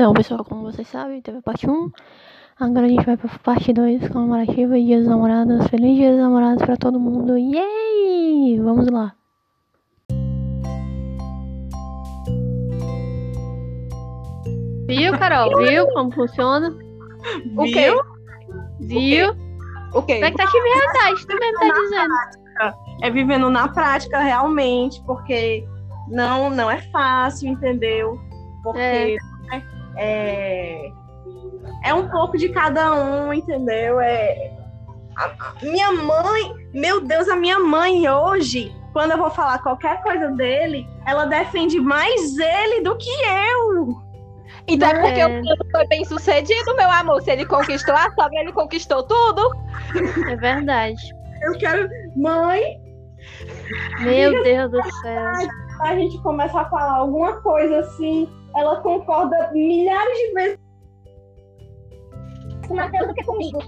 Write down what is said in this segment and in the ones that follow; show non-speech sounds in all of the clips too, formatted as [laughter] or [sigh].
Então, pessoal, como vocês sabem, teve a parte 1. Agora a gente vai pra parte 2, comemorativa e Dia dos Namorados. Feliz Dia dos Namorados pra todo mundo. Yay! Vamos lá. Viu, Carol? Viu como funciona? O quê? Viu? O quê? Expectativa e realidade, tu mesmo tá dizendo. É vivendo na prática realmente, porque não, não é fácil, entendeu? Porque né, é, é um pouco de cada um, entendeu? É, a- minha mãe, meu Deus, a minha mãe hoje, quando eu vou falar qualquer coisa dele, ela defende mais ele do que eu. Então é porque É. o plano foi bem sucedido, meu amor. Se ele conquistou a sogra, ele conquistou tudo. É verdade. Eu quero, mãe, Meu Deus do céu. a gente começa a falar alguma coisa assim, ela concorda milhares de vezes com o Matheus do que comigo.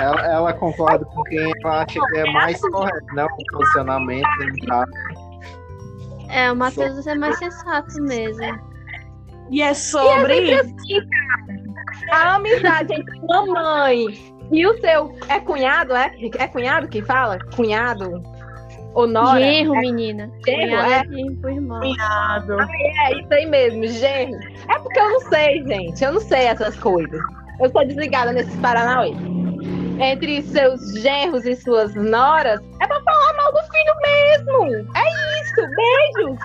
Ela, ela concorda com quem ela acha que é mais correto, né? O posicionamento tá? É, o Matheus é mais sensato mesmo. E é sobre isso. A amizade entre mamãe e o seu. É cunhado, é? É cunhado que fala? Cunhado? Ou nora? Genro, menina. genro, Cunhado é? de pro irmão. É isso aí mesmo, genro. É porque eu não sei, gente. Eu não sei essas coisas. Eu sou desligada nesses Paranauê. Entre seus genros e suas noras, é pra falar mal do filho mesmo. É isso, beijos.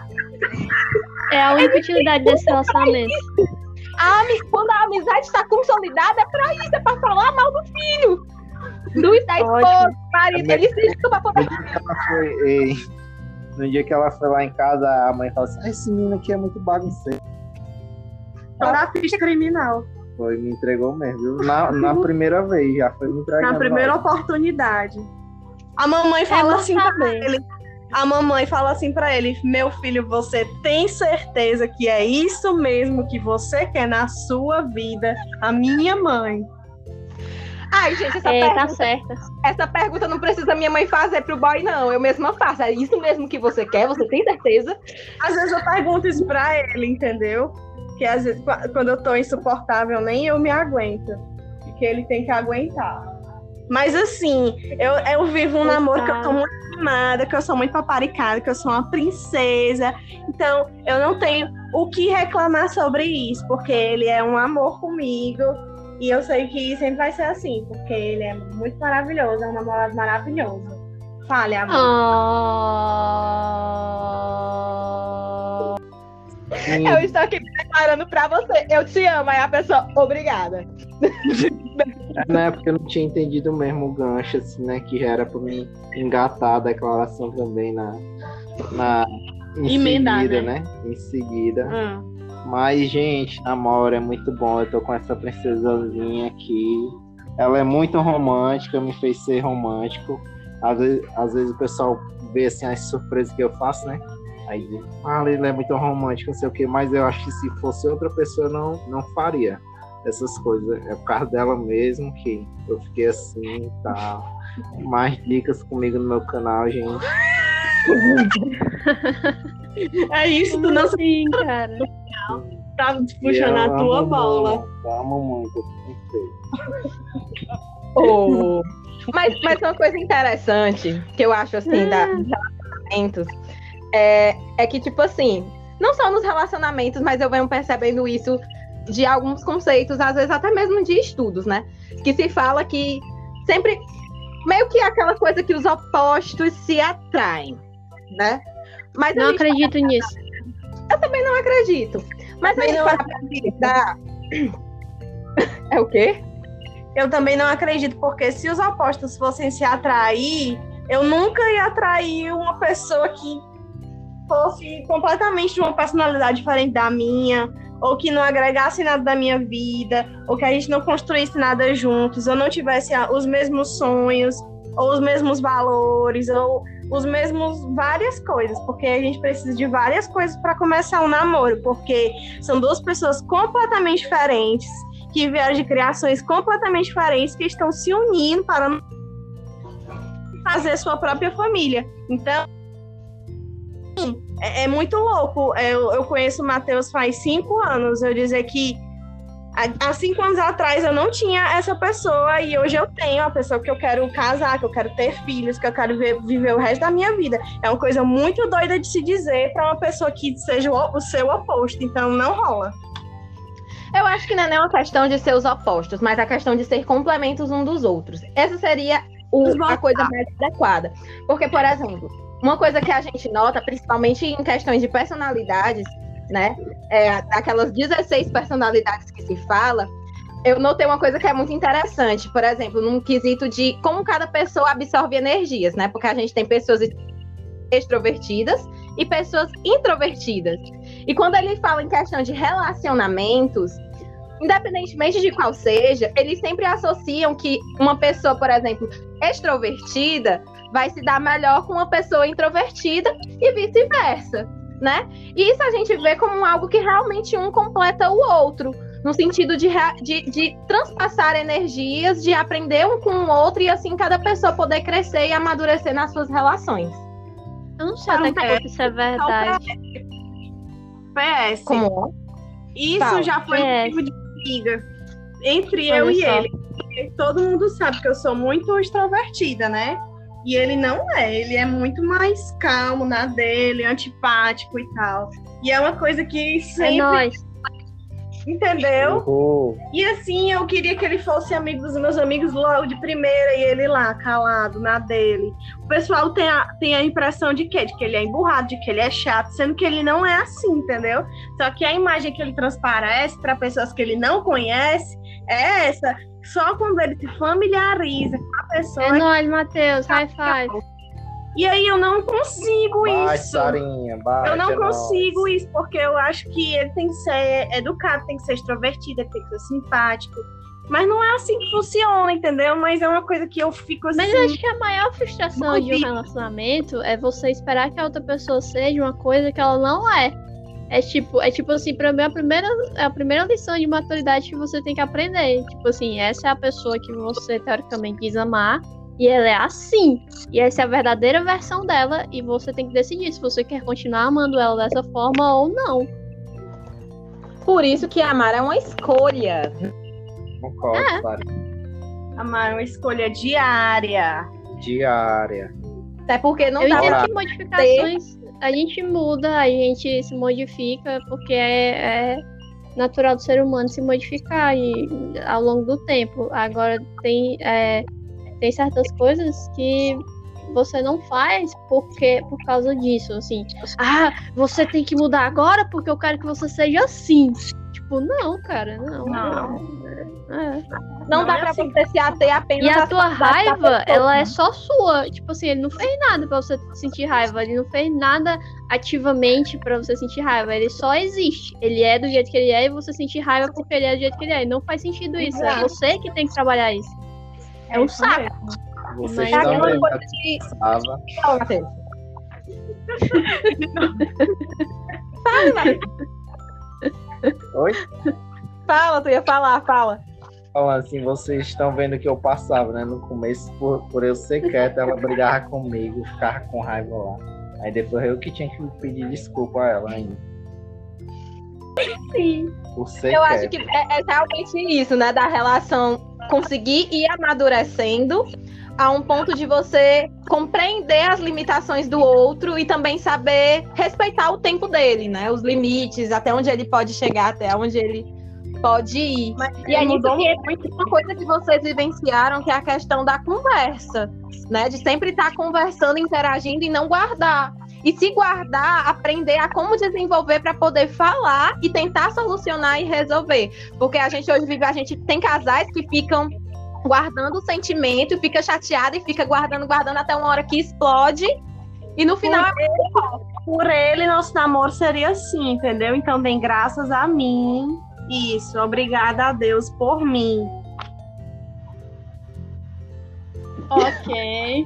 É a única utilidade desse relacionamento. A Quando a amizade está consolidada, é pra isso, é pra falar mal do filho. Do da esposa, marido. Ele se pra poder. No dia que ela foi, ei, no dia que ela foi lá em casa, a mãe falou assim: "Ah, esse menino aqui é muito bagunceiro. Toda a ficha criminal. Foi, me entregou mesmo, viu? Na, na primeira vez, já foi me entregando. Na primeira oportunidade. A mamãe fala bom assim pra saber. ele. A mamãe fala assim pra ele: Meu filho, você tem certeza que é isso mesmo que você quer na sua vida? A minha mãe. Ai, gente, essa, É, tá pergunta, certa. essa pergunta não precisa minha mãe fazer pro boy, não. Eu mesma faço. É isso mesmo que você quer? Você tem certeza? Às vezes eu pergunto isso pra ele, entendeu? Que às vezes, qua- quando eu tô insuportável, nem eu me aguento. Que ele tem que aguentar. Mas assim, eu, eu vivo um namoro que eu tô muito animada, que eu sou muito paparicada, que eu sou uma princesa. Então, eu não tenho o que reclamar sobre isso, porque ele é um amor comigo. E eu sei que sempre vai ser assim, porque ele é muito maravilhoso, é um namorado maravilhoso. Fale, amor. Sim, Eu estou aqui declarando pra você. Eu te amo. Aí a pessoa, obrigada. [laughs] né? Porque eu não tinha entendido mesmo o gancho, assim, né? Que já era pra me engatar a declaração também na. na em Emendar, seguida, né? né? Em seguida. Hum. Mas, gente, namoro é muito bom. Eu tô com essa princesazinha aqui. Ela é muito romântica, me fez ser romântico. Às vezes, às vezes o pessoal vê assim as surpresas que eu faço, né? Aí diz, ah, ele é muito romântico, não sei o quê, mas eu acho que se fosse outra pessoa, eu não, não faria essas coisas. É por causa dela mesmo que eu fiquei assim e tal. Mais dicas comigo no meu canal, gente. [laughs] É isso, tu não assim, cara? Tá E puxando eu a tua bola. amo muito, eu sei. [laughs] Oh. Mas, mas uma coisa interessante que eu acho assim Ah. da, dos relacionamentos é, é que, tipo assim, não só nos relacionamentos, mas eu venho percebendo isso de alguns conceitos, às vezes até mesmo de estudos, né? Que se fala que sempre meio que é aquela coisa que os opostos se atraem, né? Mas Não acredito nisso. eu também não acredito. Mas a Também gente não para analisar. [coughs] É o quê? Eu também não acredito, porque se os opostos fossem se atrair, eu nunca ia atrair uma pessoa que fosse completamente de uma personalidade diferente da minha, ou que não agregasse nada da minha vida, ou que a gente não construísse nada juntos, ou não tivesse os mesmos sonhos, ou os mesmos valores, ou os mesmos várias coisas, porque a gente precisa de várias coisas para começar um namoro, porque são duas pessoas completamente diferentes que vieram de criações completamente diferentes que estão se unindo para fazer sua própria família. Então, é, é muito louco. Eu, eu conheço o Matheus faz cinco anos. Eu dizer que há cinco anos atrás eu não tinha essa pessoa e hoje eu tenho a pessoa que eu quero casar, que eu quero ter filhos, que eu quero ver, viver o resto da minha vida. É uma coisa muito doida de se dizer para uma pessoa que seja o, o seu oposto. Então não rola. Eu acho que não é uma questão de ser os opostos, mas a questão de ser complementos um dos outros. Essa seria o, a coisa mais adequada. Porque, por exemplo, uma coisa que a gente nota, principalmente em questões de personalidades, né? É, aquelas 16 personalidades que se fala, eu notei uma coisa que é muito interessante, por exemplo, num quesito de como cada pessoa absorve energias, né? Porque a gente tem pessoas extrovertidas e pessoas introvertidas. E quando ele fala em questão de relacionamentos, independentemente de qual seja, eles sempre associam que uma pessoa, por exemplo, extrovertida vai se dar melhor com uma pessoa introvertida e vice-versa, né? E isso a gente vê como algo que realmente um completa o outro, no sentido de, de, de transpassar energias, de aprender um com o outro e assim cada pessoa poder crescer e amadurecer nas suas relações. Eu não sei até que isso é verdade. PS. Como Isso Fala. já foi motivo de briga entre Olha eu e ele. Todo mundo sabe que eu sou muito extrovertida, né? E ele não é, ele é muito mais calmo na dele, antipático e tal. E é uma coisa que É sempre. nóis. Entendeu? Uhul. E assim, eu queria que ele fosse amigo dos meus amigos logo de primeira e ele lá, calado, na dele. O pessoal tem a, tem a impressão de quê? De que ele é emburrado, de que ele é chato, sendo que ele não é assim, entendeu? Só que a imagem que ele transparece para pessoas que ele não conhece é essa. Só quando ele se familiariza com a pessoa. É nóis, Matheus. High five. E aí eu não consigo Vai, isso. Sarinha, bate, Eu não é nóis. consigo isso, porque eu acho que ele tem que ser educado, tem que ser extrovertido, tem que ser simpático. Mas não é assim que funciona, entendeu? Mas é uma coisa que eu fico assim. Mas eu acho que a maior frustração de um relacionamento é você esperar que a outra pessoa seja uma coisa que ela não é. É tipo, é tipo assim, pra mim a primeira, é a primeira lição de maturidade que você tem que aprender. Tipo assim, essa é a pessoa que você teoricamente diz amar. E ela é assim. E essa é a verdadeira versão dela. E você tem que decidir se você quer continuar amando ela dessa forma ou não. Por isso que amar é uma escolha. Concordo, É. Amar é uma escolha diária. Diária. Até porque não Eu dá pra que modificações a gente muda, a gente se modifica, porque é, é natural do ser humano se modificar e, ao longo do tempo. Agora tem, é, tem certas coisas que você não faz porque por causa disso, assim. Ah, você tem que mudar agora porque eu quero que você seja assim. Tipo, não, cara, não. Não. É. Não Não dá é pra assim. você se ater apenas E a tua raiva, ela é só sua. Tipo assim, ele não fez nada pra você sentir raiva. Ele não fez nada ativamente pra você sentir raiva. Ele só existe. Ele é do jeito que ele é e você sentir raiva porque ele é do jeito que ele é. E não faz sentido isso. É Exato. você que tem que trabalhar isso. É um saco. Vocês Mas É vendo coisa que pensava. Fala, Matheus. Fala, Matheus. Oi? Fala, tu ia falar, fala. Falando assim, vocês estão vendo que eu passava, né? No começo, por, por eu ser quieto, ela brigava comigo, ficava com raiva lá. Aí depois eu que tinha que pedir desculpa a ela ainda. Sim. Por ser Eu acho que é, é realmente isso, né? Da relação conseguir ir amadurecendo a um ponto de você compreender as limitações do outro e também saber respeitar o tempo dele, né? Os limites, até onde ele pode chegar, até onde ele pode ir. Mas E aí mudou nisso que entra uma coisa que vocês vivenciaram, que é a questão da conversa, né? De sempre estar conversando, interagindo e não guardar. E se guardar, aprender a como desenvolver para poder falar e tentar solucionar e resolver. Porque a gente hoje vive, a gente tem casais que ficam guardando o sentimento, fica chateado e fica guardando, guardando até uma hora que explode. E no final é Por ele, nosso namoro seria assim, entendeu? Então, bem, graças a mim. Isso, obrigada a Deus por mim. Ok.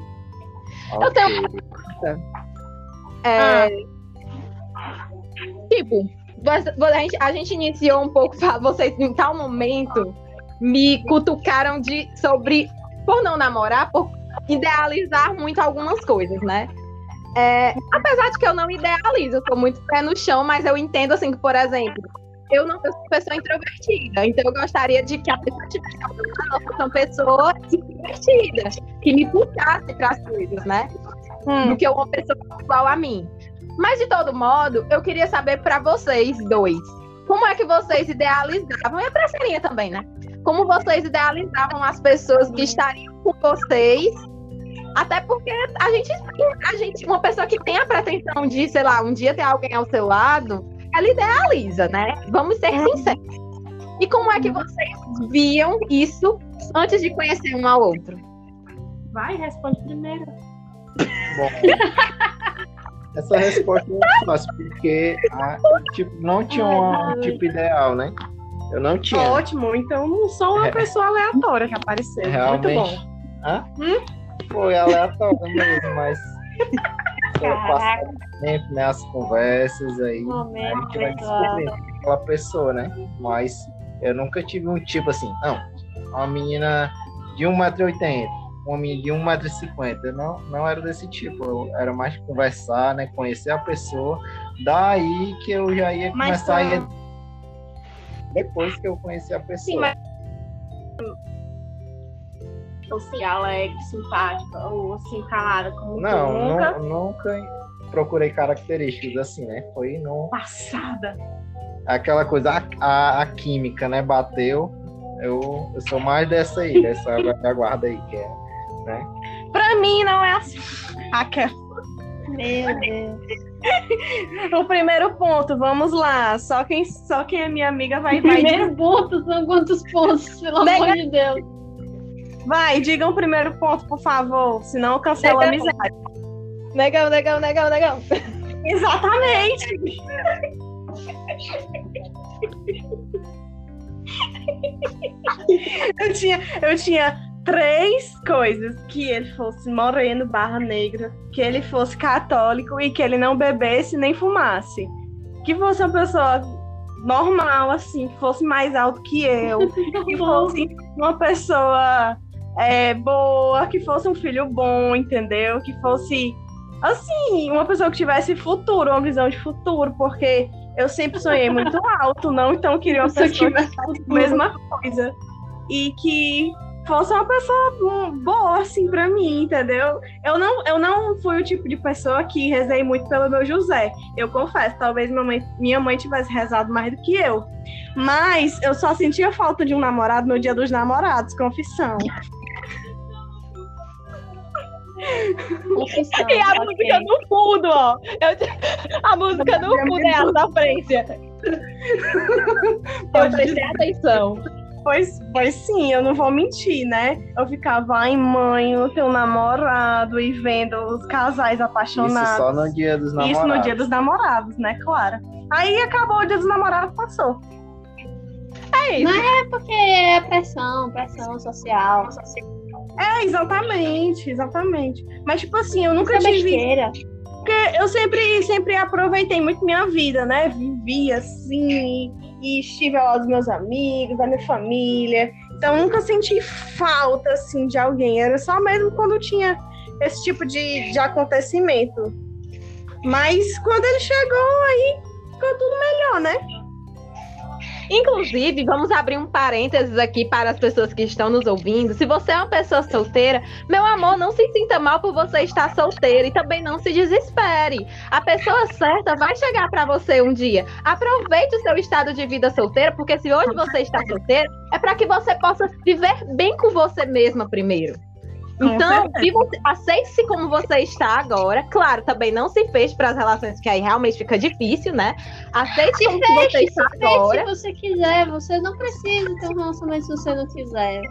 eu tenho- É, Tipo, você- a gente, a gente iniciou um pouco, [laughs] vocês em tal momento me cutucaram de sobre por não namorar, por idealizar muito algumas coisas, né? É, apesar de que eu não idealizo, eu sou muito pé no chão, mas eu entendo assim que, por exemplo, eu não sou pessoa introvertida, então eu gostaria de que a pessoa tivesse fosse uma pessoa introvertida, que me puxasse para as coisas, né? Hum. Do que uma pessoa igual a mim. Mas de todo modo, eu queria saber para vocês dois, como é que vocês idealizavam, e a Preferinha também, né? Como vocês idealizavam as pessoas que estariam com vocês até porque a gente, a gente, uma pessoa que tem a pretensão de, sei lá, um dia ter alguém ao seu lado, ela idealiza, né? Vamos ser é. sinceros. E como é que vocês viam isso antes de conhecer um ao outro? Vai, responde primeiro. Bom, [laughs] essa resposta é muito fácil, porque a, tipo, não tinha um tipo ideal, né? Eu não tinha. Ótimo, então não sou uma é. pessoa aleatória que apareceu. Realmente. Muito bom. Hã? Hum? Foi aleatório mesmo, mas [laughs] passar tempo, né? As conversas aí. Momento, a gente vai descobrindo aquela pessoa, né? Mas eu nunca tive um tipo assim, não, uma menina de 1,80m, uma menina de 1,50m. Não, não era desse tipo. Eu era mais conversar, né? Conhecer a pessoa. Daí que eu já ia começar mas, a ir. Depois que eu conheci a pessoa. Sim, mas fosse alegre, simpática ou assim, calada como não, nunca. Não, nunca procurei características assim, né? Foi no. Passada. Aquela coisa, a, a, a química, né? Bateu. Eu, eu sou mais dessa aí, dessa [laughs] guarda aí, que é. Né? Pra mim não é assim. Aquela. Meu Deus. [laughs] o primeiro ponto, vamos lá. Só quem, só quem é minha amiga vai. O primeiro ponto são quantos pontos, pelo Nega... amor de Deus. Vai, diga o primeiro ponto, por favor, senão cancela a amizade. Negão, negão, negão, negão. Exatamente. [laughs] eu tinha, eu tinha três coisas: que ele fosse moreno barra negra, que ele fosse católico e que ele não bebesse nem fumasse. Que fosse uma pessoa normal, assim, que fosse mais alto que eu, [laughs] que fosse uma pessoa é, boa, que fosse um filho bom, entendeu? Que fosse, assim, uma pessoa que tivesse futuro, uma visão de futuro, porque eu sempre sonhei muito [laughs] alto, não? Então eu queria uma pessoa que tivesse a mesma coisa. E que fosse uma pessoa boa, assim, pra mim, entendeu? Eu não, eu não fui o tipo de pessoa que rezei muito pelo meu José. Eu confesso, talvez minha mãe, minha mãe tivesse rezado mais do que eu. Mas eu só sentia falta de um namorado no dia dos namorados, confissão. Confissão, e a okay. música no fundo, ó. Eu, a música no fundo é a sofrência. Eu prestei atenção. Pois, pois sim, eu não vou mentir, né? Eu ficava, ai mãe, eu tenho um namorado e vendo os casais apaixonados. Isso só no dia dos namorados. Isso no dia dos namorados, né? Claro. Aí acabou o dia dos namorados, passou. É isso. Não é porque é pressão, pressão social. É, exatamente, exatamente. Mas, tipo assim, eu nunca Isso é tive. Besteira. Porque eu sempre, sempre aproveitei muito minha vida, né? Vivi assim, e estive ao lado dos meus amigos, da minha família. Então, nunca senti falta, assim, de alguém. Era só mesmo quando tinha esse tipo de, de acontecimento. Mas quando ele chegou, aí ficou tudo melhor, né? Inclusive, vamos abrir um parênteses aqui para as pessoas que estão nos ouvindo. Se você é uma pessoa solteira, meu amor, não se sinta mal por você estar solteira e também não se desespere. A pessoa certa vai chegar para você um dia. Aproveite o seu estado de vida solteira, porque se hoje você está solteira, é para que você possa viver bem com você mesma primeiro. Então, aceite-se como você está agora. Claro, também não se feche para as relações, que aí realmente fica difícil, né? Aceite como feche, você está agora. Se você quiser, você não precisa ter um relacionamento se você não quiser.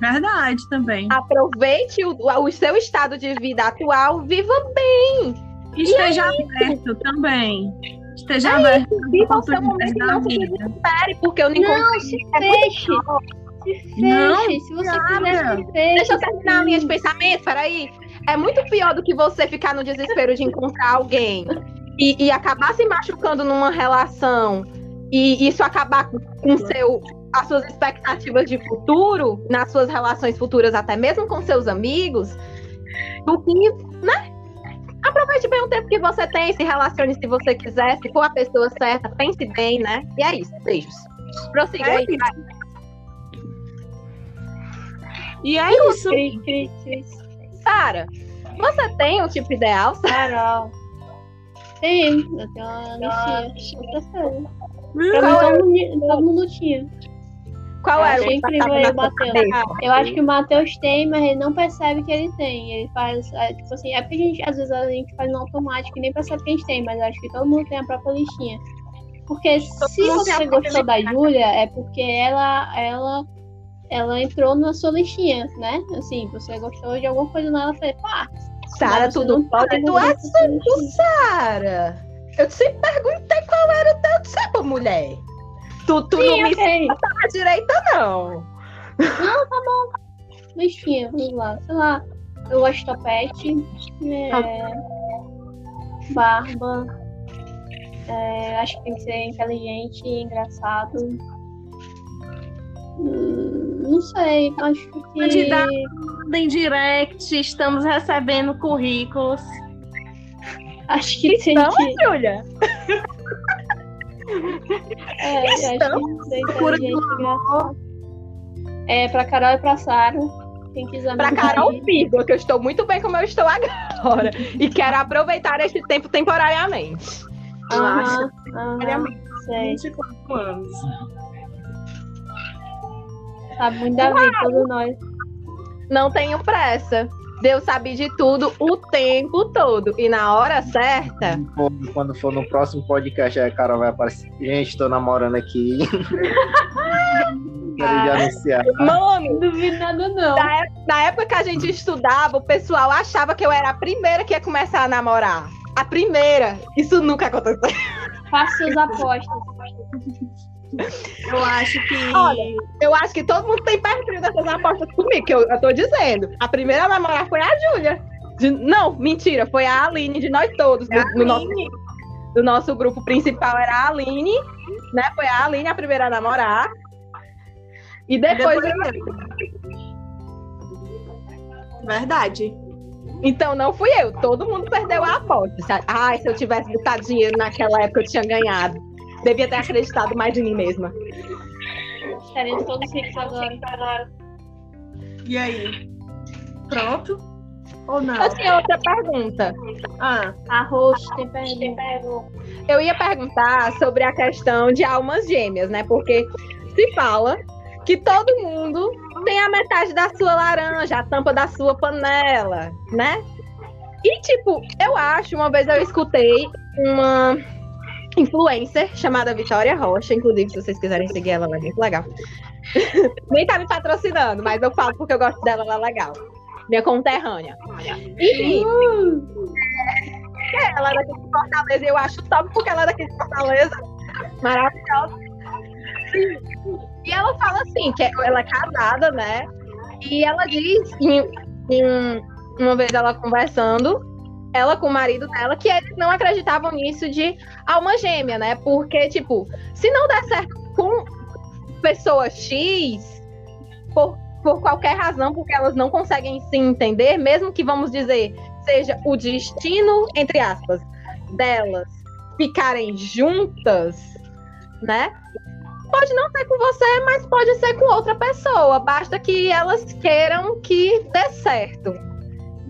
Verdade, também. Aproveite o, o seu estado de vida atual, viva bem. Esteja aberto também. Esteja é aberto. Viva o seu momento não se desespere, porque eu não encontrei. Não, se feche. Se feche, não, se você quiser se feche. Deixa eu terminar a linha de pensamento, peraí. É muito pior do que você ficar no desespero de encontrar alguém e, e acabar se machucando numa relação e isso acabar com seu, as suas expectativas de futuro, nas suas relações futuras, até mesmo com seus amigos, do que, né? aproveite bem o tempo que você tem, se relacione se você quiser, se for a pessoa certa, pense bem, né? E é isso. Beijos. Prossiga É aí. isso. E é isso. Cris, Cris, Cris. Sara, você tem um tipo ideal, Sara? Carol. Tem, eu tenho uma listinha. Outra série. Hum, Pra mim, Qual todo mundo, tinha. Qual Eu era o achei incrível Matheus. cabeça? Eu acho que o Matheus tem, mas ele não percebe que ele tem. Ele faz, é, tipo assim, é porque a gente, às vezes a gente faz no automático e nem percebe que a gente tem, mas eu acho que todo mundo tem a própria listinha. Porque se você gostou da Júlia, é porque ela, ela, ela entrou na sua listinha, né? Assim, você gostou de alguma coisa nela, eu falei, pá, Sara, você tudo não pode do essa sua assunto. Sara. Eu te perguntei qual era o teu tipo, mulher. Tu, tu não Sim, me ok. à direita, não. Listinha, vamos lá. Sei lá, eu gosto de topete, é, barba, é, acho que tem que ser inteligente e engraçado. Não sei, acho que. Candidato. Em direct, estamos recebendo currículos. Acho que tem Não, que. Júlia? É, acho Então, que tem que ser procura inteligente e engraçado. É, pra Carol e pra Sara. Quem quiser Pra Carol. Pirgo, que eu estou muito bem como eu estou agora. E quero aproveitar este tempo temporariamente. Aham, aham, Diariamente. sei. 24 anos. Sabe muito da vida, todos nós. Não tenho pressa. Deus sabe de tudo o tempo todo. E na hora certa, Quando- Quando for no próximo podcast, a Carol vai aparecer. Gente, tô namorando aqui. [laughs] Quero anunciar. mano, Não duvido nada, não. na época que a gente estudava, o pessoal achava que eu era a primeira que ia começar a namorar. A primeira. Isso nunca aconteceu. Faça suas apostas. Eu acho que. Olha, Eu acho que todo mundo tem perfil dessas apostas comigo, que eu, eu tô dizendo. A primeira a namorar foi a Júlia. Não, mentira, foi a Aline de nós todos. Do, do nosso, do nosso grupo principal era a Aline, né? Foi a Aline a primeira a namorar. E depois. Depois Verdade. Então não fui eu, todo mundo perdeu a aposta. Ai, se eu tivesse botado dinheiro naquela época, eu tinha ganhado. Devia ter acreditado mais em mim mesma. Estaremos todos ricos agora. E aí? Pronto? Ou não? Eu tinha outra pergunta. Ah, Arroz, tem pergunta. Eu ia perguntar sobre a questão de almas gêmeas, né? Porque se fala que todo mundo tem a metade da sua laranja, a tampa da sua panela, né? E, tipo, eu acho, uma vez eu escutei uma influencer chamada Vitória Rocha, inclusive, se vocês quiserem seguir ela, ela é muito legal. [laughs] Nem tá me patrocinando, mas eu falo porque eu gosto dela, ela é legal. Minha conterrânea. Enfim, ela é daqui de Fortaleza eu acho top porque ela é daqui de Fortaleza. Maravilhosa. E ela fala assim, que ela é casada, né? E ela diz, em, em- uma vez ela conversando, ela com o marido dela, que eles não acreditavam nisso de alma gêmea, né? Porque, tipo, se não der certo com pessoa X, por, por qualquer razão, porque elas não conseguem se entender, mesmo que, vamos dizer, seja o destino, entre aspas, delas ficarem juntas, né? Pode não ser com você, mas pode ser com outra pessoa. Basta que elas queiram que dê certo.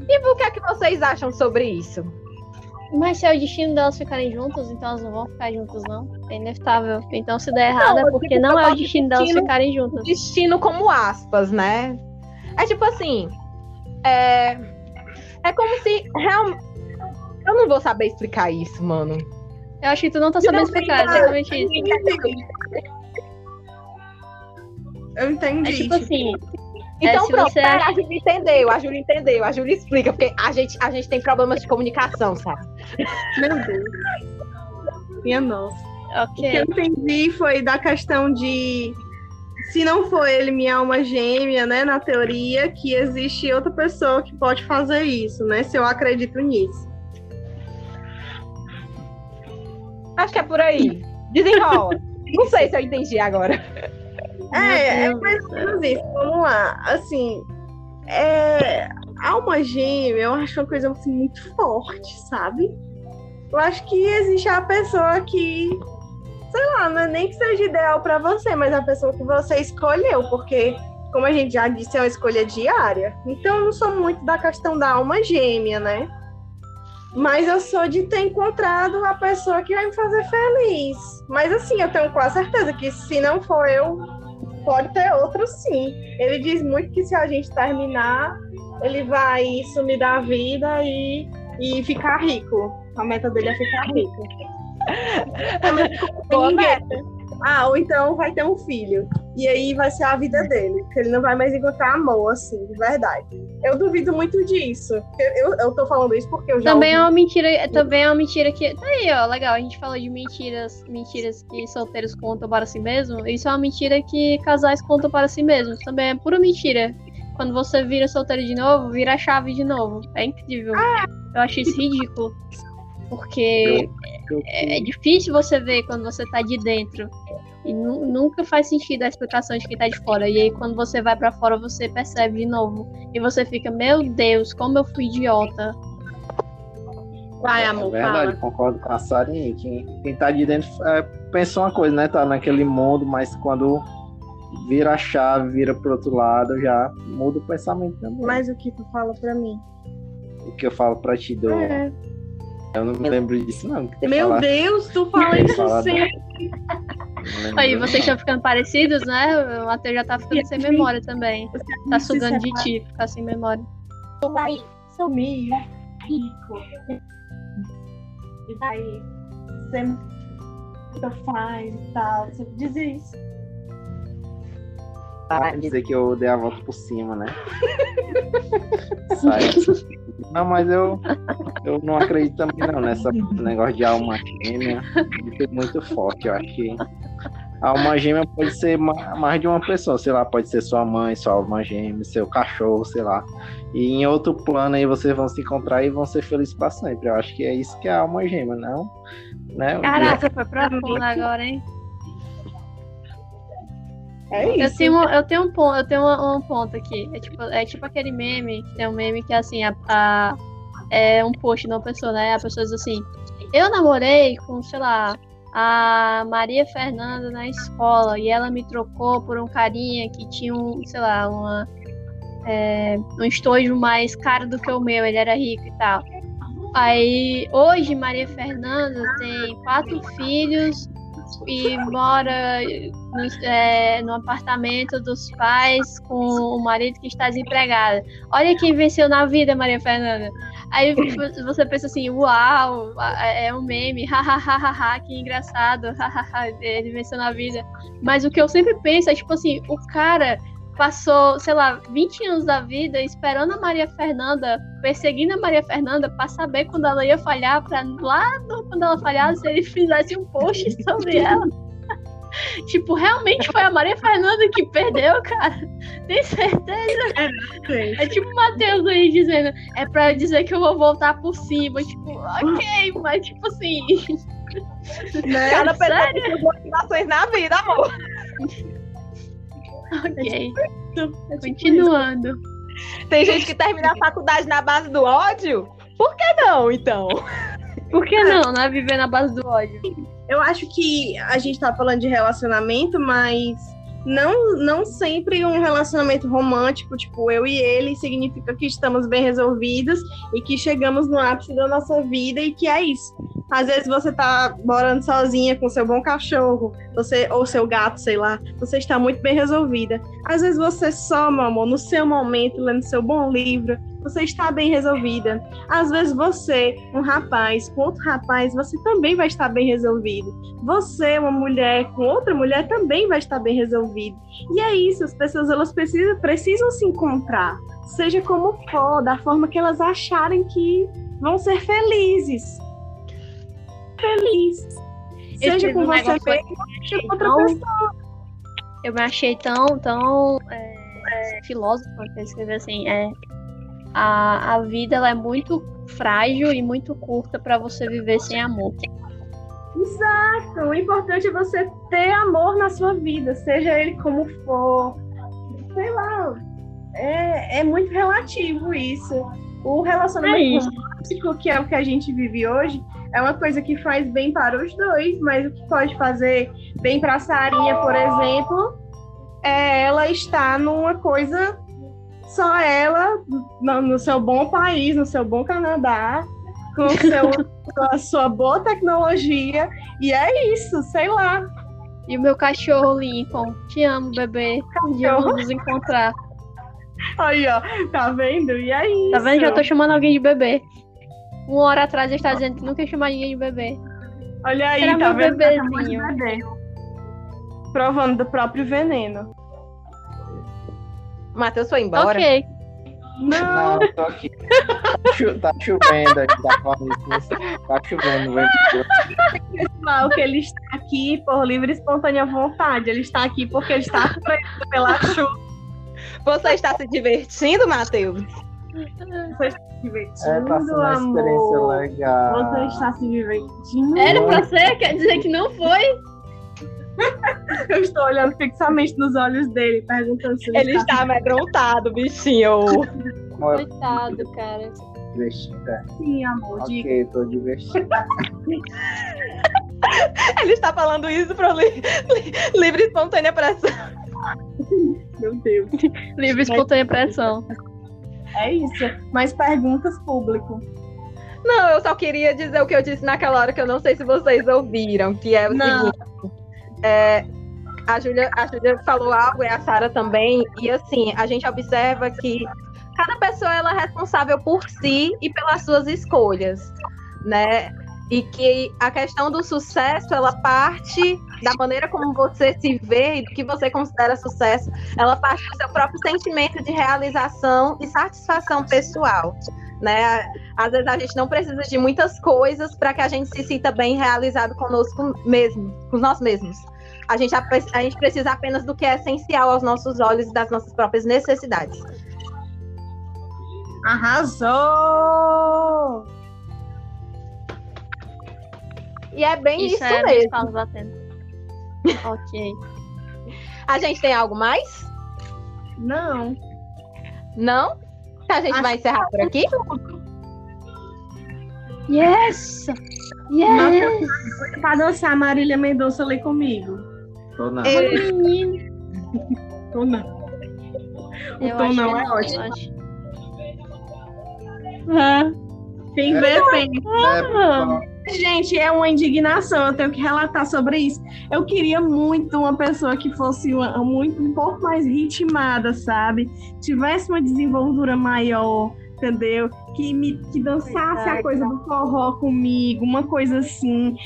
E o que é que vocês acham sobre isso? Mas se é o destino delas ficarem juntas, então elas não vão ficar juntas, não. É inevitável. Então se der errado Não, é porque tipo, não é o gosto de destino delas destino- ficarem juntas. Destino como aspas, né? É tipo assim. É, é como se realmente. Eu não vou saber explicar isso, mano. Eu acho que tu não tá sabendo explicar exatamente isso. eu entendi. É tipo assim, Então se pronto, você acha- a Júlia entendeu, a Júlia entendeu, a Júlia explica, porque a gente, a gente tem problemas de comunicação, sabe? Meu Deus. Minha nossa. O que eu entendi foi da questão de se não for ele minha alma gêmea, né, na teoria, que existe outra pessoa que pode fazer isso, né? Se eu acredito nisso. Acho que é por aí. Desenrola. [laughs] Não sei se eu entendi agora. É, é mais ou menos isso. Vamos lá. Assim, é, alma gêmea, eu acho uma coisa assim, muito forte, sabe? Eu acho que existe a pessoa que, sei lá, não é nem que seja ideal para você, mas a pessoa que você escolheu, porque, como a gente já disse, é uma escolha diária. Então, eu não sou muito da questão da alma gêmea, né? Mas eu sou de ter encontrado a pessoa que vai me fazer feliz. Mas assim, eu tenho quase certeza que se não for eu, pode ter outro sim. Ele diz muito que se a gente terminar, ele vai sumir da vida e, e ficar rico. A meta dele é ficar rico. [laughs] Boa meta. Ah, ou então vai ter um filho. E aí vai ser a vida dele. Porque ele não vai mais encontrar amor, assim, de verdade. Eu duvido muito disso. Eu, eu tô falando isso porque eu já. Também é ouvi... uma mentira, também é uma mentira que. Tá aí, ó, legal. A gente falou de mentiras, mentiras que solteiros contam para si mesmos. Isso é uma mentira que casais contam para si mesmos. Também é pura mentira. Quando você vira solteiro de novo, vira a chave de novo. É incrível. Eu acho isso ridículo. Porque é, é difícil você ver quando você tá de dentro. E nu- nunca faz sentido a explicação de quem tá de fora. E aí, quando você vai pra fora, você percebe de novo. E você fica, meu Deus, como eu fui idiota. Vai, É amor, verdade, fala. concordo com a Sarinha. Quem, quem tá de dentro é, pensa uma coisa, né? Tá naquele mundo, mas quando vira a chave, vira pro outro lado, já muda o pensamento também. Mas o que tu fala pra mim? O que eu falo pra ti, do... É. eu não me lembro disso, não. Meu falaste, Deus, tu fala isso sempre. Aí, vocês estão ficando parecidos, né? O Matheus já tá ficando sem memória também. Tá sugando de ti, ficar sem memória. vai sumir rico. E vai muito faz e tal. Você diz isso. Tá, dizer que eu dei a volta por cima, né? [laughs] Sai. Não, mas eu, eu não acredito também não nessa negócio de alma gêmea. Muito, muito forte. Eu acho que a alma gêmea pode ser ma- mais de uma pessoa, sei lá, pode ser sua mãe, sua alma gêmea, seu cachorro, sei lá. E em outro plano aí vocês vão se encontrar e vão ser felizes para sempre. Eu acho que é isso que é a alma gêmea, não? Né? Caraca, foi profundo agora, hein? É Eu isso. tenho, eu tenho um ponto, eu tenho um, um ponto aqui. É tipo, é tipo aquele meme, que tem um meme que é assim, a, a- é um post de uma pessoa, né? A pessoa diz assim, eu namorei com, sei lá, a Maria Fernanda na escola e ela me trocou por um carinha que tinha um, sei lá, uma, é, um estojo mais caro do que o meu, ele era rico e tal. Aí, hoje, Maria Fernanda tem quatro filhos e mora no, é, no apartamento dos pais com o marido que está desempregado. Olha quem venceu na vida, Maria Fernanda. Aí [laughs] você pensa assim, uau, é um meme, [laughs] hahaha, que engraçado, [laughs] ele venceu na vida. Mas o que eu sempre penso é tipo assim, o cara passou, sei lá, 20 anos da vida esperando a Maria Fernanda, perseguindo a Maria Fernanda pra saber quando ela ia falhar, pra lá quando ela falhasse, ele fizesse um post [laughs] sobre ela. [laughs] tipo, realmente foi a Maria Fernanda que perdeu, cara. Tem certeza? É tipo o Matheus aí dizendo, é pra dizer que eu vou voltar por cima. Tipo, ok, mas tipo assim. Né? Cada pessoa Sério? motivações na vida, amor. [laughs] Ok. Continuando. Tem gente que termina a faculdade na base do ódio? Por que não, então? Por que não, né? Viver na base do ódio. Eu acho que a gente tá falando de relacionamento, mas não, não sempre um relacionamento romântico, tipo eu e ele, significa que estamos bem resolvidos e que chegamos no ápice da nossa vida e que é isso. Às vezes você tá morando sozinha com seu bom cachorro, você ou seu gato, sei lá, você está muito bem resolvida. Às vezes você só, meu amor, no seu momento, lendo seu bom livro, você está bem resolvida. Às vezes você, um rapaz, com outro rapaz, você também vai estar bem resolvido. Você, uma mulher, com outra mulher, também vai estar bem resolvido. E é isso, as pessoas elas precisam, precisam se encontrar, seja como for, da forma que elas acharem que vão ser felizes. Feliz. Seja com você mesmo, seja com outra pessoa. eu me achei tão, tão é, é, filósofo que eu escrevi assim, é, a, a vida ela é muito frágil e muito curta pra você viver sem amor. Exato. O importante é você ter amor na sua vida, seja ele como for. Sei lá. é, é muito relativo isso. O É relacionamento isso. romântico, que é o que a gente vive hoje, é uma coisa que faz bem para os dois, mas o que pode fazer bem para a Sarinha, por exemplo, é ela estar numa coisa só ela, no, no seu bom país, no seu bom Canadá, com, seu, [laughs] a sua boa tecnologia, e é isso, sei lá. E o meu cachorro Lincoln. Te amo, bebê. Um dia vamos nos encontrar. Aí, ó, tá vendo? E é isso. Tá vendo? Já tô chamando alguém de bebê. Uma hora atrás ele está dizendo que nunca chamar ninguém de bebê. Olha aí, Será tá meu vendo? bebezinho. Tá bebê. Provando do próprio veneno. Matheus foi embora. Ok. Não, Não, tô aqui. Tá chu- Tá chovendo aqui, tá falando Tá chovendo, vem. pessoal, que ele está aqui por livre e espontânea vontade. Ele está aqui porque ele está preso pela chuva. Você está se divertindo, Matheus? Você está se divertindo, É, tá sendo uma experiência amor. legal. Você está se divertindo. Era pra ser? Quer dizer que não foi? [laughs] Eu estou olhando fixamente nos olhos dele, perguntando se Ele está amedrontado, bichinho. Coitado, cara. divertida. Sim, amor. Diga. Ok, tô divertido. [laughs] Ele está falando isso para li li livre e espontânea pressão. Meu Deus. Livre e espontânea pressão. É isso. Mais perguntas, público. Não, eu só queria dizer o que eu disse naquela hora que eu não sei se vocês ouviram, que é o Não. seguinte. É, a Júlia a Júlia falou algo e a Sara também, e assim, a gente observa que cada pessoa ela é responsável por si e pelas suas escolhas, né? E que a questão do sucesso, ela parte da maneira como você se vê e do que você considera sucesso, ela parte do seu próprio sentimento de realização e satisfação pessoal, né? Às vezes a gente não precisa de muitas coisas para que a gente se sinta bem realizado conosco mesmo, com nós mesmos. A gente, a gente precisa apenas do que é essencial aos nossos olhos e das nossas próprias necessidades. Arrasou! E é bem isso, Isso é mesmo. batendo. [laughs] ok. A gente tem algo mais? Não. Não? Então a gente Acho vai encerrar por aqui? Yes! Yes! Pra dançar Marília Mendonça ali comigo. Tô não. Eu- Olha o menino. Ou não? O Eu é eu ótimo. acho. Quem É. vê, tem. É, bom, Gente, é uma indignação, eu tenho que relatar sobre isso. Eu queria muito uma pessoa que fosse uma- muito, um pouco mais ritmada, sabe? Tivesse uma desenvoltura maior, entendeu? Que, me, que dançasse a coisa do forró comigo, uma coisa assim.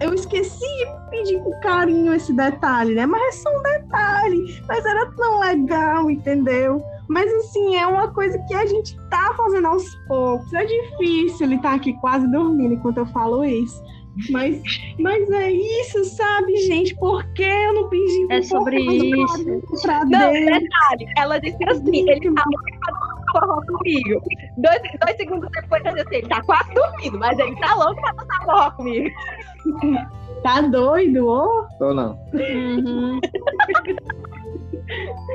Eu esqueci de pedir com carinho esse detalhe, né? Mas é só um detalhe. Mas era tão legal, entendeu? Mas assim, é uma coisa que a gente tá fazendo aos poucos. É difícil ele tá aqui quase dormindo enquanto eu falo isso. Mas, mas é isso, sabe, gente? Por que eu não pedi É sobre isso. pra Não, detalhe, ela disse assim, ele falou forró comigo. Dois, dois segundos depois eu disse, ele tá quase dormindo, mas ele tá louco pra dançar forró comigo. Tá doido, ô? tô não. Uhum.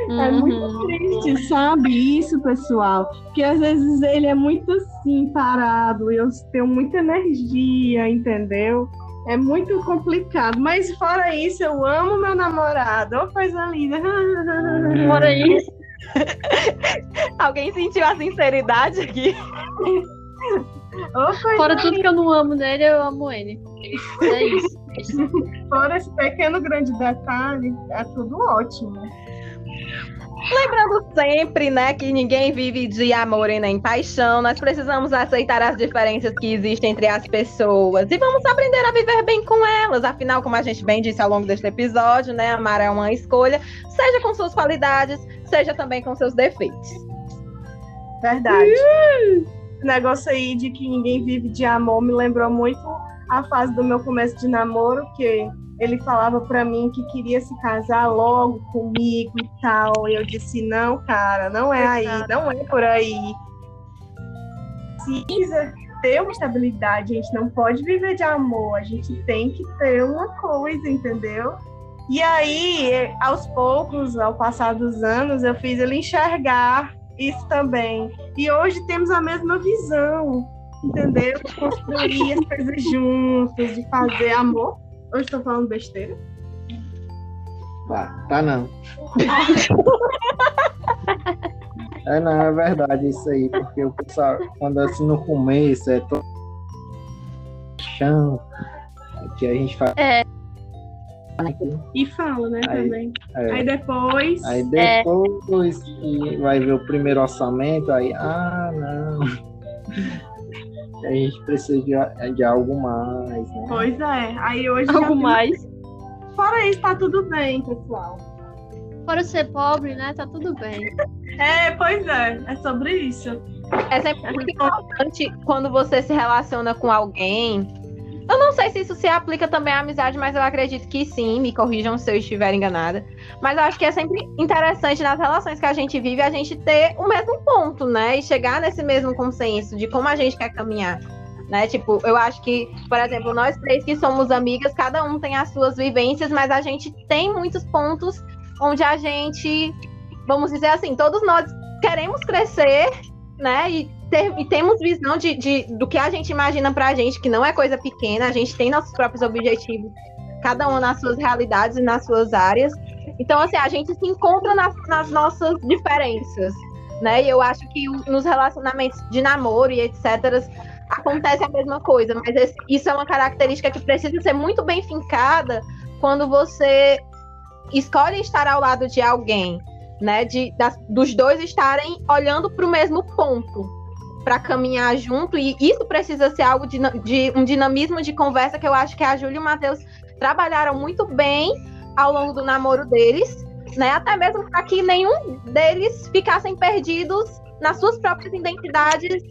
É muito Uhum. triste, sabe? Isso, pessoal. Porque às vezes ele é muito assim, parado. e Eu tenho muita energia, entendeu? É muito complicado. Mas fora isso, eu amo meu namorado. Ô, coisa linda. Fora isso. [laughs] Alguém sentiu a sinceridade aqui? Coisa Fora tudo que eu não amo nele, eu amo ele. É isso. Fora esse pequeno grande detalhe, é tudo ótimo. Lembrando sempre, né, que ninguém vive de amor e nem paixão. Nós precisamos aceitar as diferenças que existem entre as pessoas e vamos aprender a viver bem com elas. Afinal, como a gente bem disse ao longo deste episódio, né, amar é uma escolha, seja com suas qualidades, seja também com seus defeitos. Verdade. Esse negócio aí de que ninguém vive de amor me lembrou muito a fase do meu começo de namoro, que ele falava pra mim que queria se casar logo comigo e tal. E eu disse: não, cara, não é aí, não é por aí. Precisa ter uma estabilidade, a gente não pode viver de amor, a gente tem que ter uma coisa, entendeu? E aí, aos poucos, ao passar dos anos, eu fiz ele enxergar isso também. E hoje temos a mesma visão, entendeu? Construir as coisas juntos, de fazer amor. Hoje estou falando besteira. Tá, tá não. [laughs] é, não, é verdade isso aí, porque o pessoal, quando assim no começo é todo chão, que a gente faz. É. E fala, né, Aí- também. é. Aí depois. Aí depois que vai ver o primeiro orçamento, aí, ah, não. [laughs] A gente precisa de, de algo mais, né? Pois é. Aí hoje. Algo tem- mais. Fora isso, tá tudo bem, pessoal. Fora ser pobre, né? Tá tudo bem. [laughs] É, pois é. É sobre isso. É sempre muito importante quando você se relaciona com alguém. Eu não sei se isso se aplica também à amizade, mas eu acredito que sim. Me corrijam se eu estiver enganada. Mas eu acho que é sempre interessante nas relações que a gente vive a gente ter o mesmo ponto, né? E chegar nesse mesmo consenso de como a gente quer caminhar. Né? Tipo, eu acho que, por exemplo, nós três que somos amigas, cada um tem as suas vivências, mas a gente tem muitos pontos onde a gente, vamos dizer assim, todos nós queremos crescer, né? E, ter- e temos visão de, de- do que a gente imagina pra gente, que não é coisa pequena, a gente tem nossos próprios objetivos, cada um nas suas realidades e nas suas áreas. Então, assim, a gente se encontra nas, nas nossas diferenças, né? E eu acho que nos relacionamentos de namoro e etc. acontece a mesma coisa, mas esse- isso é uma característica que precisa ser muito bem fincada quando você escolhe estar ao lado de alguém, né? De, das- dos dois estarem olhando para o mesmo ponto para caminhar junto, e isso precisa ser algo de, de um dinamismo de conversa que eu acho que a Júlia e o Matheus trabalharam muito bem ao longo do namoro deles, né? Até mesmo para que nenhum deles ficassem perdidos nas suas próprias identidades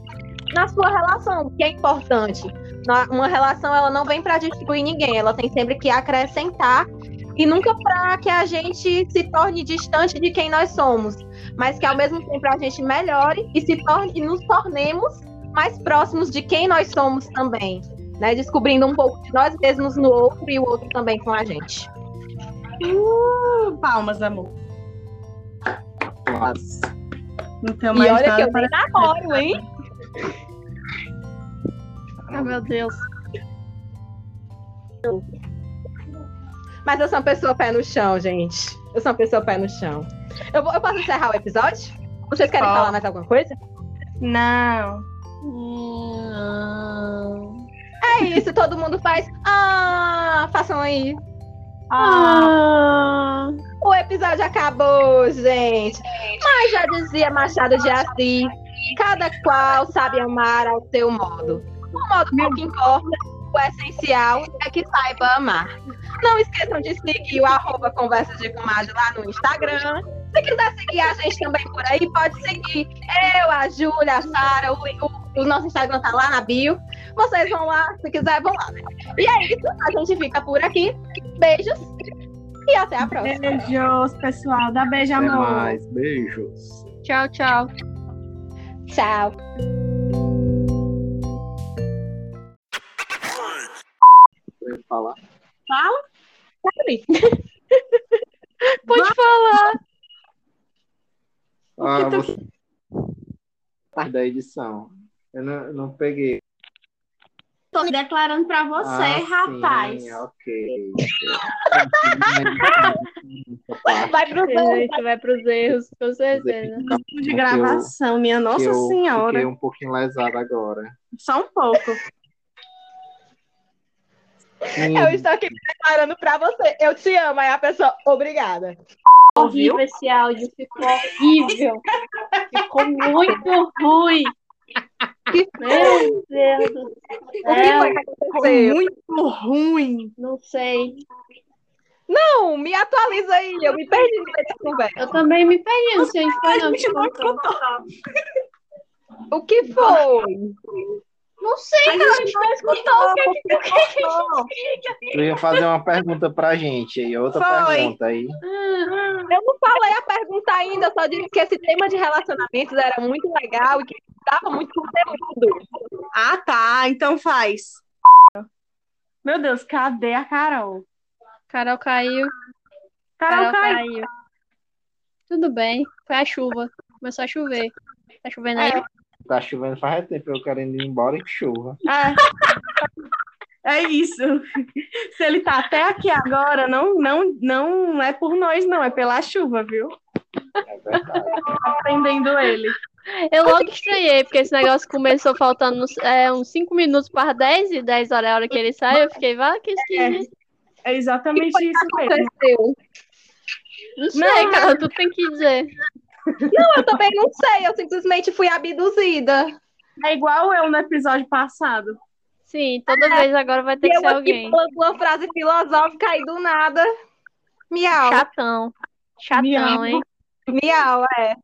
na sua relação, que é importante. Uma relação ela não vem para destruir ninguém, ela tem sempre que acrescentar e nunca para que a gente se torne distante de quem nós somos, mas que ao mesmo tempo a gente melhore e se torne e nos tornemos mais próximos de quem nós somos também, né? Descobrindo um pouco de nós mesmos no outro e o outro também com a gente. Uh, palmas, amor. Mas, Não tenho E mais olha que nada eu para nem namoro, hein? Ai, meu Deus. Mas eu sou uma pessoa pé no chão, gente. Eu sou uma pessoa pé no chão. Eu, eu posso encerrar o episódio? Vocês querem Pode. falar mais alguma coisa? Não. Hum, É isso, todo mundo faz. Ah, façam aí. Ah, O episódio acabou, gente. Mas já dizia Machado de Assis, cada qual sabe amar ao seu modo. O modo pouco importa, o essencial é que saiba amar. Não esqueçam de seguir o arroba Conversa de Comadre lá no Instagram. Se quiser seguir a gente também por aí, pode seguir eu, a Júlia, a Sara, o, o- o nosso Instagram tá lá na bio. Vocês vão lá, se quiser, vão lá. né? E é isso, a gente fica por aqui. Beijos e até a próxima. Beijos, pessoal. Dá beijo, até amor. mais. Beijos. tchau, tchau. Tchau. Eu ia falar. [laughs] Pode falar. Ah, tu- você... Parte da edição. Eu não, eu não peguei. Tô me declarando pra você, Ah, rapaz. Sim, ok. Vai pro Gente, vai pros erros, com certeza. De gravação, minha Nossa eu Senhora. Fiquei um pouquinho lesado agora. Só um pouco. Eu estou aqui declarando pra você. Eu te amo. Aí a pessoa, obrigada. Ouviu? Horrível esse áudio, ficou horrível. Ficou muito ruim. Meu Deus do O que foi céu. que Ficou muito ruim. Não sei. Não, me atualiza aí. Eu me perdi no meio da conversa. Eu também me perdi, não sei onde foi, não. O que foi? Não sei, cara, a gente não escutou o que, o que, o que Eu ia fazer uma pergunta pra gente aí, outra Foi. pergunta aí. Eu não falei a pergunta ainda, só disse que esse tema de relacionamentos era muito legal e que dava muito conteúdo. Ah, tá. Então faz. Meu Deus, cadê a Carol? Carol caiu. Carol Carol caiu. caiu. Tudo bem, foi a chuva. Começou a chover. Tá chovendo aí? É. Tá chovendo faz tempo, eu querendo ir embora em chuva. É. É isso. Se ele tá até aqui agora, não, não, não é por nós, não, é pela chuva, viu? É verdade. Aprendendo ele. Eu logo estranhei, porque esse negócio começou faltando uns, é, uns 5 minutos para 10 e 10 horas é a hora que ele sai. Eu fiquei, vá, que esquisito. É exatamente isso mesmo. Aconteceu. Não sei, Não, cara, tu tem que dizer. Eu também não sei, eu simplesmente fui abduzida. É igual eu no episódio passado. Sim, toda vez agora vai ter E que eu ser aqui alguém. falando uma frase filosófica aí do nada. Miau. Chatão. Chatão, Miau. hein? Miau, é.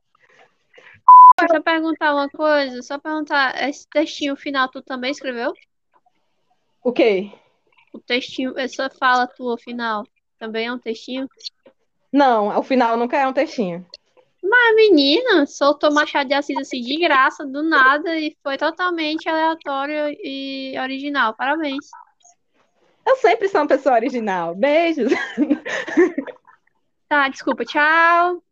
Deixa eu perguntar uma coisa. Só perguntar, esse textinho final tu também escreveu? O quê? O textinho, essa fala tua final, também é um textinho? Não, o final nunca é um textinho. A menina soltou Machado de Assis assim de graça, do nada, e foi totalmente aleatório e original. Parabéns. Eu sempre sou uma pessoa original. Beijos. [laughs] Tá, desculpa, tchau.